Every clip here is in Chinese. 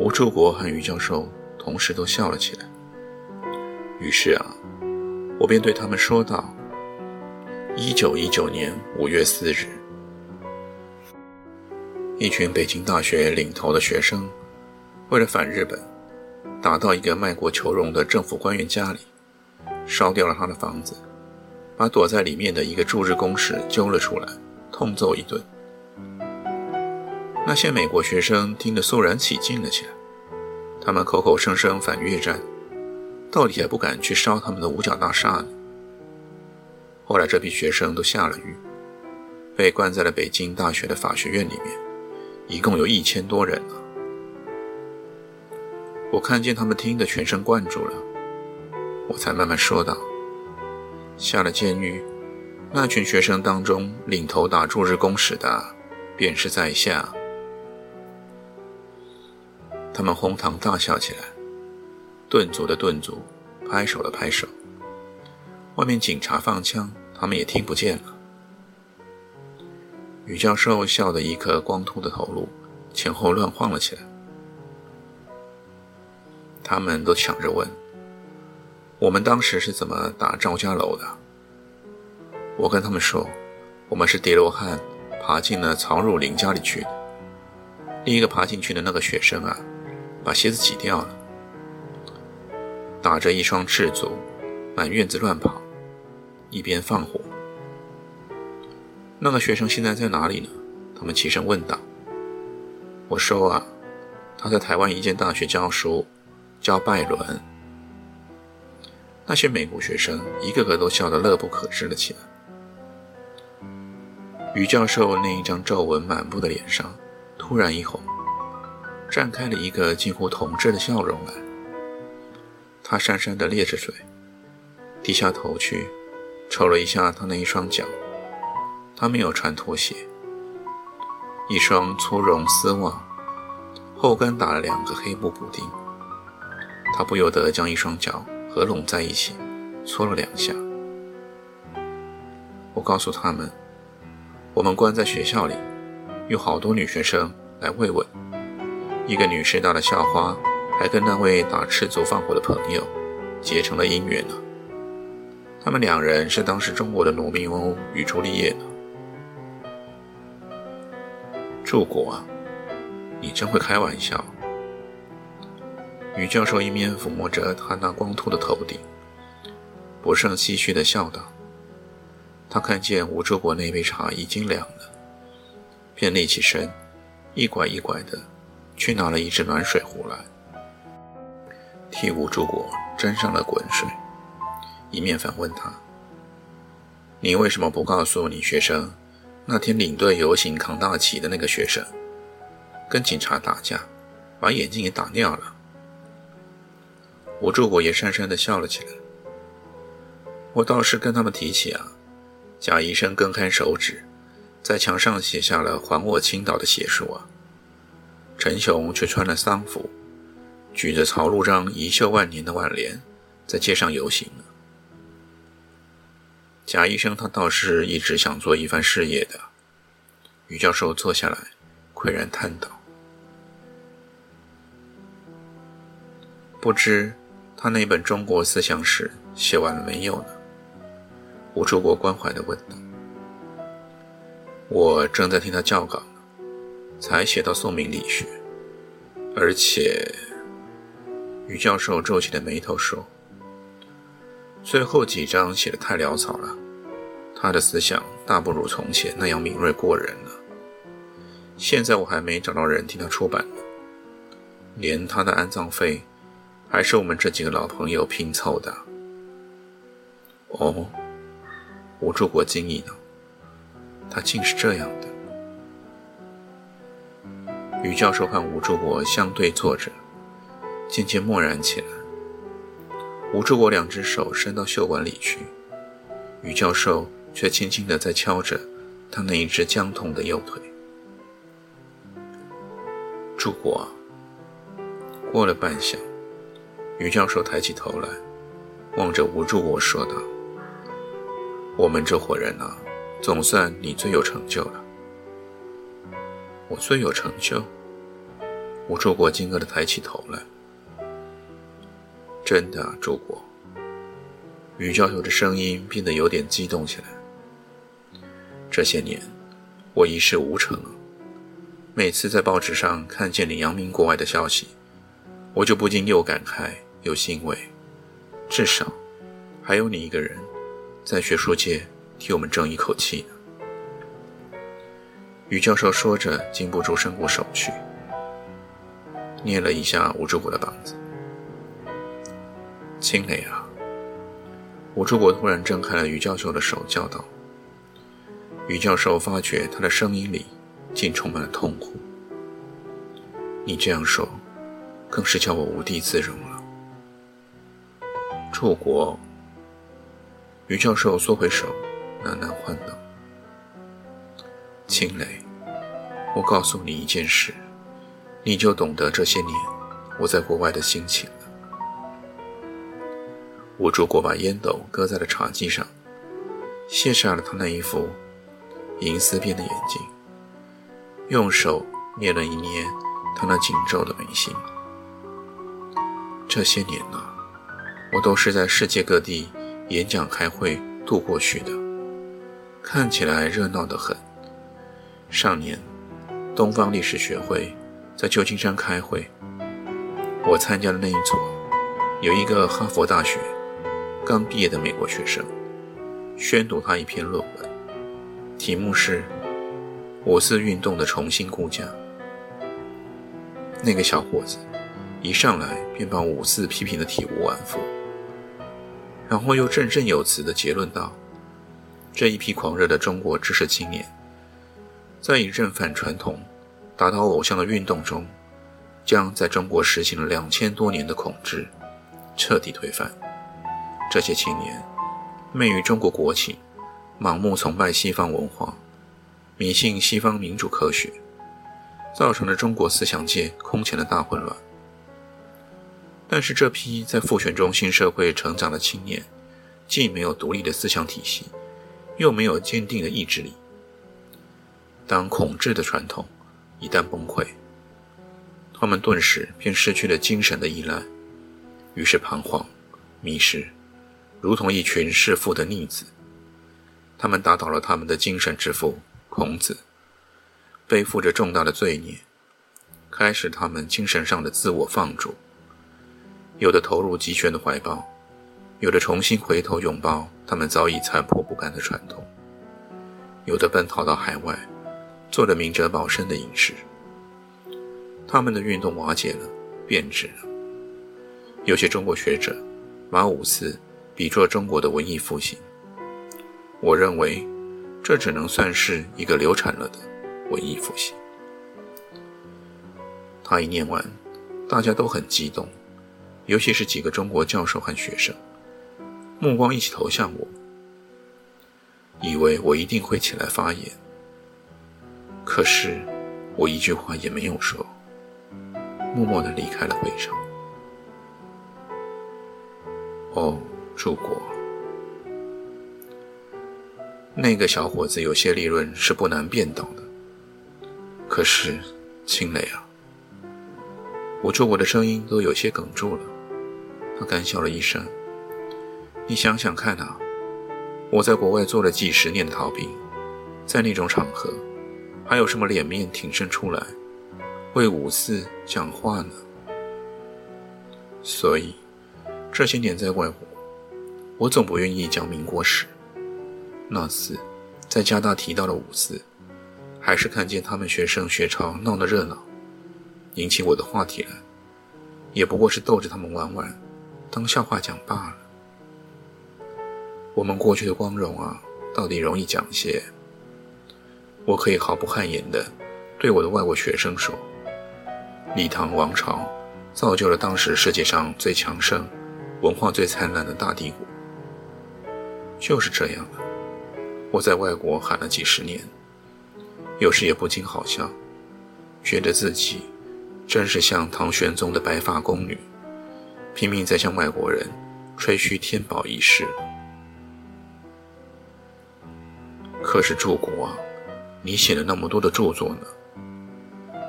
吴柱国和于教授同时都笑了起来。于是啊，我便对他们说道：“一九一九年五月四日，一群北京大学领头的学生，为了反日本，打到一个卖国求荣的政府官员家里，烧掉了他的房子，把躲在里面的一个驻日公使揪了出来，痛揍一顿。”那些美国学生听得肃然起敬了起来，他们口口声声反越战，到底也不敢去烧他们的五角大厦呢。后来这批学生都下了狱，被关在了北京大学的法学院里面，一共有一千多人呢。我看见他们听得全神贯注了，我才慢慢说道：“下了监狱，那群学生当中，领头打驻日公使的，便是在下。”他们哄堂大笑起来，顿足的顿足，拍手的拍手。外面警察放枪，他们也听不见了。于教授笑得一颗光秃的头颅前后乱晃了起来。他们都抢着问：“我们当时是怎么打赵家楼的？”我跟他们说：“我们是叠罗汉，爬进了曹汝霖家里去的。另一个爬进去的那个学生啊。”把鞋子挤掉了，打着一双赤足，满院子乱跑，一边放火。那个学生现在在哪里呢？他们齐声问道。我说啊，他在台湾一间大学教书，教拜伦。那些美国学生一个个都笑得乐不可支了起来。于教授那一张皱纹满布的脸上突然一红。绽开了一个近乎同志的笑容来。他讪讪地咧着嘴，低下头去，瞅了一下他那一双脚。他没有穿拖鞋，一双粗绒丝袜，后跟打了两个黑布补丁。他不由得将一双脚合拢在一起，搓了两下。我告诉他们，我们关在学校里，有好多女学生来慰问。一个女师大的校花，还跟那位打赤足放火的朋友结成了姻缘呢。他们两人是当时中国的罗密欧与朱丽叶呢。柱国啊，你真会开玩笑。女教授一面抚摸着他那光秃的头顶，不胜唏嘘地笑道：“他看见吴柱国那杯茶已经凉了，便立起身，一拐一拐的。”去拿了一只暖水壶来，替吴柱国斟上了滚水，一面反问他：“你为什么不告诉你学生，那天领队游行扛大旗的那个学生，跟警察打架，把眼镜也打掉了？”吴柱国也讪讪地笑了起来。我倒是跟他们提起啊，贾医生更开手指，在墙上写下了“还我青岛”的血书啊。陈雄却穿了丧服，举着曹路章遗秀万年的挽联，在街上游行了。贾医生他倒是一直想做一番事业的。于教授坐下来，喟然叹道：“不知他那本《中国思想史》写完了没有呢？”吴柱国关怀地问道。“我正在听他校稿。”才写到宋明理学，而且，于教授皱起了眉头说：“最后几章写的太潦草了，他的思想大不如从前那样敏锐过人了。现在我还没找到人替他出版呢，连他的安葬费，还是我们这几个老朋友拼凑的。”哦，吴柱国惊异道：“他竟是这样的。”于教授和吴柱国相对坐着，渐渐默然起来。吴柱国两只手伸到袖管里去，于教授却轻轻地在敲着他那一只僵痛的右腿。柱国，过了半晌，于教授抬起头来，望着吴柱国说道。我们这伙人啊，总算你最有成就了。我最有成就。吴柱国惊愕的抬起头来。真的啊，柱国。于教授的声音变得有点激动起来。这些年，我一事无成。每次在报纸上看见你扬名国外的消息，我就不禁又感慨又欣慰。至少，还有你一个人。在学术界替我们争一口气。于教授说着，禁不住伸过手去，捏了一下吴志国的膀子。青雷啊！吴志国突然挣开了于教授的手，叫道：“于教授发觉他的声音里竟充满了痛苦。你这样说，更是叫我无地自容了。”楚国。于教授缩回手，喃喃唤道：“青雷，我告诉你一件事，你就懂得这些年我在国外的心情了。”吴柱国把烟斗搁在了茶几上，卸下了他那一副银丝边的眼镜，用手捏了一捏他那紧皱的眉心。这些年呢，我都是在世界各地。演讲开会度过去的，看起来热闹得很。上年，东方历史学会在旧金山开会，我参加的那一组，有一个哈佛大学刚毕业的美国学生，宣读他一篇论文，题目是“五四运动的重新估价”。那个小伙子一上来便把五四批评的体无完肤。然后又振振有词的结论道：“这一批狂热的中国知识青年，在以认反传统、打倒偶像的运动中，将在中国实行了两千多年的统治彻底推翻。这些青年媚于中国国情，盲目崇拜西方文化，迷信西方民主科学，造成了中国思想界空前的大混乱。”但是这批在父权中心社会成长的青年，既没有独立的思想体系，又没有坚定的意志力。当统治的传统一旦崩溃，他们顿时便失去了精神的依赖，于是彷徨、迷失，如同一群弑父的逆子。他们打倒了他们的精神之父孔子，背负着重大的罪孽，开始他们精神上的自我放逐。有的投入集权的怀抱，有的重新回头拥抱他们早已残破不堪的传统，有的奔逃到海外，做了明哲保身的隐士。他们的运动瓦解了，变质了。有些中国学者把五四比作中国的文艺复兴，我认为这只能算是一个流产了的文艺复兴。他一念完，大家都很激动。尤其是几个中国教授和学生，目光一起投向我，以为我一定会起来发言。可是我一句话也没有说，默默地离开了会场。哦，柱国，那个小伙子有些利润是不难变到的。可是，青雷啊，我柱国的声音都有些哽住了。他干笑了一声：“你想想看啊，我在国外做了几十年的逃兵，在那种场合，还有什么脸面挺身出来为五四讲话呢？所以这些年在外国，我总不愿意讲民国史。那次在加大提到了五四，还是看见他们学生学潮闹得热闹，引起我的话题来，也不过是逗着他们玩玩。”当笑话讲罢了。我们过去的光荣啊，到底容易讲些。我可以毫不汗颜地对我的外国学生说：“李唐王朝造就了当时世界上最强盛、文化最灿烂的大帝国。”就是这样的。我在外国喊了几十年，有时也不禁好笑，觉得自己真是像唐玄宗的白发宫女，拼命在向外国人吹嘘天宝一事。可是柱国啊！你写了那么多的著作呢？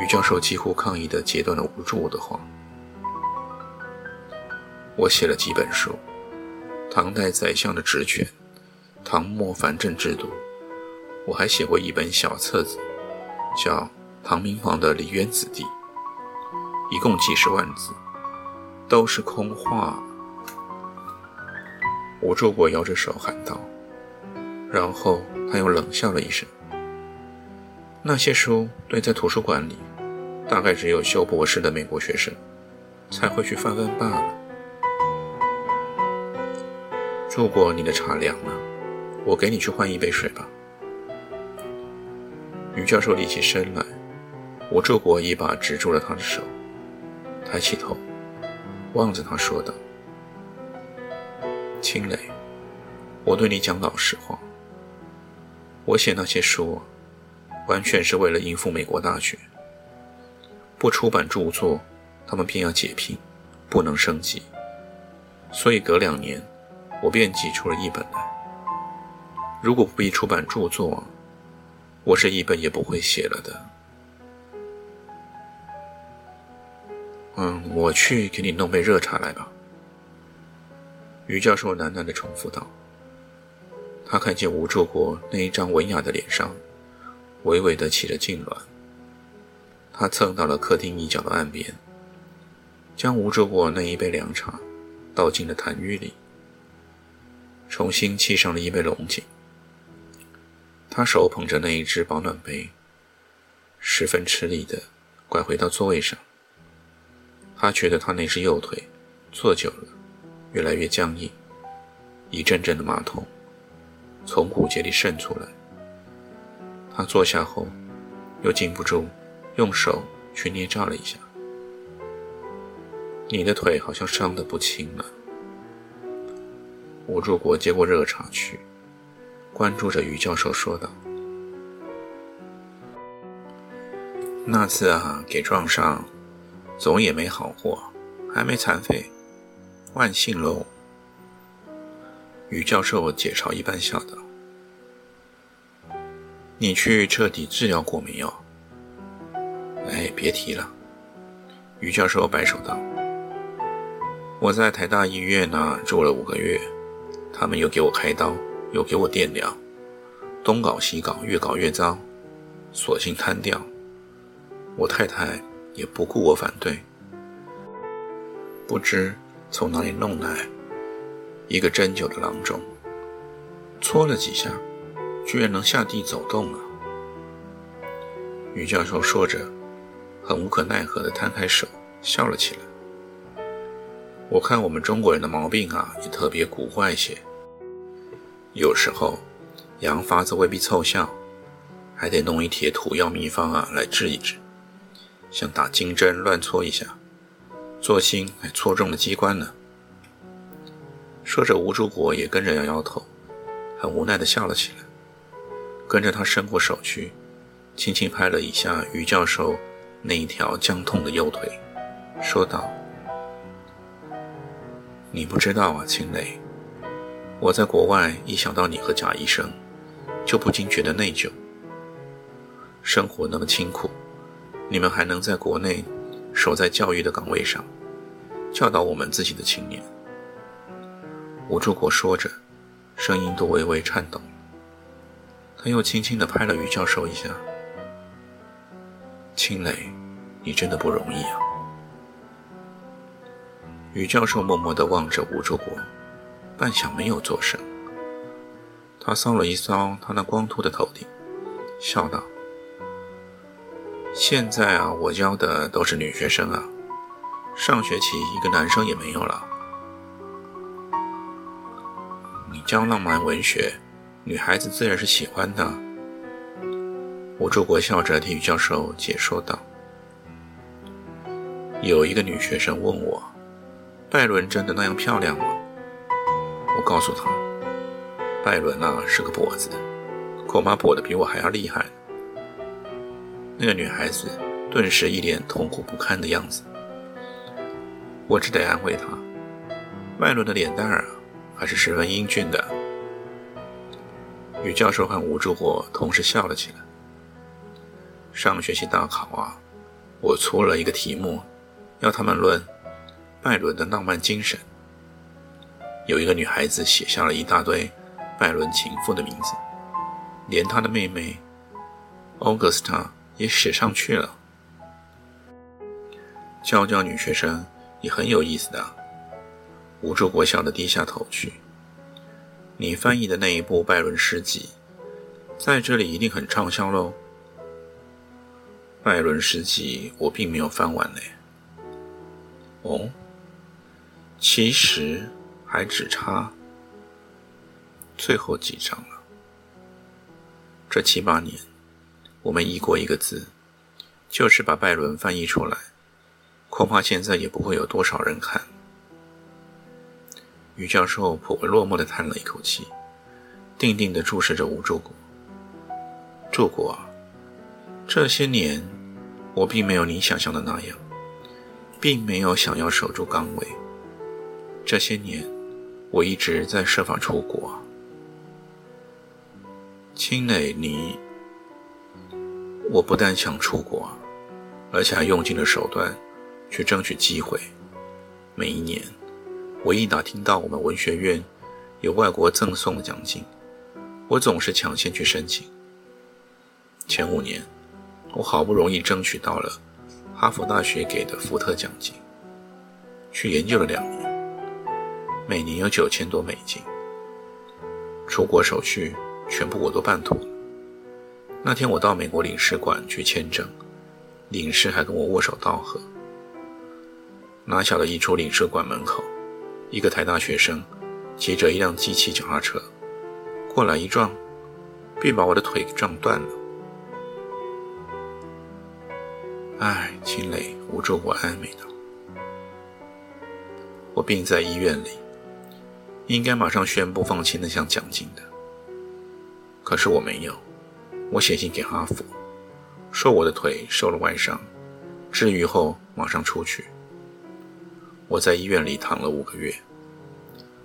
于教授几乎抗议地截断了吴助我的话。我写了几本书，唐代宰相的职权，唐末藩镇制度。我还写过一本小册子，叫《唐明皇的梨园子弟》，一共几十万字，都是空话。吴助国摇着手喊道，然后他又冷笑了一声。那些书堆在图书馆里，大概只有修博士的美国学生才会去翻翻罢了。住过你的茶凉了，我给你去换一杯水吧。于教授立起身来，我住过一把止住了他的手，抬起头，望着他说道：“青磊，我对你讲老实话，我写那些书。”完全是为了应付美国大选，不出版著作，他们便要解聘，不能升级，所以隔两年，我便挤出了一本来。如果不必出版著作，我是一本也不会写了的。嗯，我去给你弄杯热茶来吧。于教授喃喃地重复道。他看见吴柱国那一张文雅的脸上。微微的起了痉挛，他蹭到了客厅一角的岸边，将吴卓国那一杯凉茶倒进了痰盂里，重新沏上了一杯龙井。他手捧着那一只保暖杯，十分吃力的拐回到座位上。他觉得他那只右腿坐久了，越来越僵硬，一阵阵的麻痛从骨节里渗出来。他坐下后，又禁不住用手去捏扎了一下。你的腿好像伤得不轻了。吴柱国接过热茶去，关注着于教授说道：“那次啊，给撞上，总也没好货，还没残废，万幸喽。”于教授解嘲一般笑道。你去彻底治疗过没有？哎，别提了。于教授摆手道：“我在台大医院呢住了五个月，他们又给我开刀，又给我电疗，东搞西搞，越搞越糟，索性瘫掉。我太太也不顾我反对，不知从哪里弄来一个针灸的郎中，搓了几下。”居然能下地走动了，于教授说着，很无可奈何地摊开手笑了起来。我看我们中国人的毛病啊，也特别古怪些。有时候洋法子未必凑效，还得弄一帖土药秘方啊来治一治，像打金针乱搓一下，做心还戳中了机关呢。说着，吴柱国也跟着摇摇头，很无奈地笑了起来。跟着他伸过手去，轻轻拍了一下于教授那一条僵痛的右腿，说道：“你不知道啊，青雷，我在国外一想到你和贾医生，就不禁觉得内疚。生活那么清苦，你们还能在国内守在教育的岗位上，教导我们自己的青年。”吴柱国说着，声音都微微颤抖。他又轻轻地拍了于教授一下。青磊，你真的不容易啊！于教授默默地望着吴卓国，半晌没有作声。他搔了一搔他那光秃的头顶，笑道：“现在啊，我教的都是女学生啊，上学期一个男生也没有了。你教浪漫文学，女孩子自然是喜欢的。吴柱国笑着替于教授解说道：“有一个女学生问我，拜伦真的那样漂亮吗？我告诉她，拜伦啊是个跛子，恐怕跛的比我还要厉害。”那个女孩子顿时一脸痛苦不堪的样子。我只得安慰她：“拜伦的脸蛋儿啊。”还是十分英俊的。女教授和吴志国同时笑了起来。上学期大考啊，我出了一个题目，要他们论拜伦的浪漫精神。有一个女孩子写下了一大堆拜伦情妇的名字，连她的妹妹 Augusta 也写上去了。教教女学生也很有意思的。吴志国笑的低下头去。你翻译的那一部拜伦诗集，在这里一定很畅销喽。拜伦诗集我并没有翻完呢。哦，其实还只差最后几章了。这七八年，我们译过一个字，就是把拜伦翻译出来，恐怕现在也不会有多少人看。于教授颇为落寞地叹了一口气，定定地注视着吴柱国。柱国，这些年我并没有你想象的那样，并没有想要守住岗位。这些年，我一直在设法出国。青磊，你，我不但想出国，而且还用尽了手段去争取机会。每一年。我一打听到我们文学院有外国赠送的奖金，我总是抢先去申请。前五年，我好不容易争取到了哈佛大学给的福特奖金，去研究了两年，每年有九千多美金。出国手续全部我都办妥。那天我到美国领事馆去签证，领事还跟我握手道贺。哪晓得一出领事馆门口。一个台大学生骑着一辆机器脚踏车过来一撞，便把我的腿给撞断了。唉，秦磊，无助我安慰道：“我病在医院里，应该马上宣布放弃那项奖金的。可是我没有，我写信给阿福，说我的腿受了外伤，治愈后马上出去。”我在医院里躺了五个月，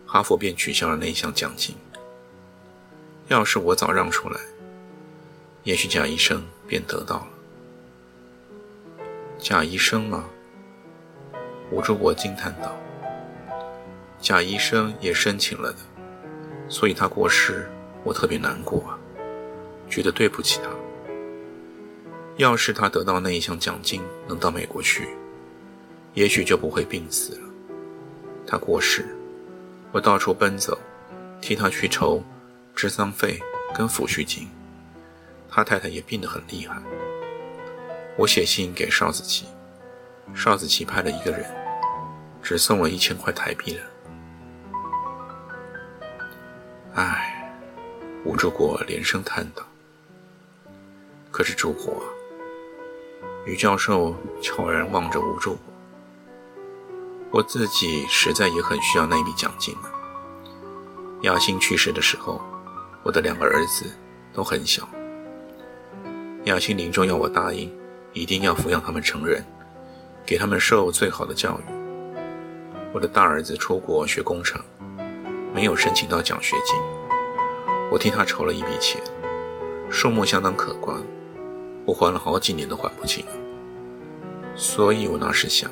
哈佛便取消了那一项奖金。要是我早让出来，也许贾医生便得到了。贾医生吗？吴志国惊叹道：“贾医生也申请了的，所以他过世，我特别难过啊，觉得对不起他。要是他得到那一项奖金，能到美国去。”也许就不会病死了。他过世，我到处奔走，替他去筹治丧费跟抚恤金。他太太也病得很厉害。我写信给邵子琪，邵子琪派了一个人，只送了一千块台币了。唉，吴柱国连声叹道。可是柱国，于教授悄然望着吴柱国。我自己实在也很需要那一笔奖金呢。亚星去世的时候，我的两个儿子都很小。亚星临终要我答应，一定要抚养他们成人，给他们受最好的教育。我的大儿子出国学工程，没有申请到奖学金，我替他筹了一笔钱，数目相当可观，我还了好几年都还不清。所以我那时想。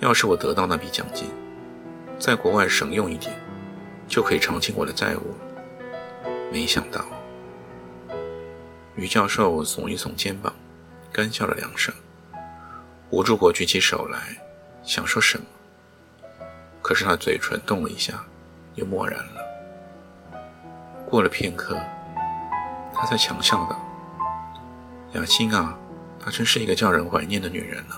要是我得到那笔奖金，在国外省用一点，就可以偿清我的债务了。没想到，于教授耸一耸肩膀，干笑了两声。吴柱国举起手来，想说什么，可是他嘴唇动了一下，又默然了。过了片刻，他才强笑道：“雅欣啊，她真是一个叫人怀念的女人呢。”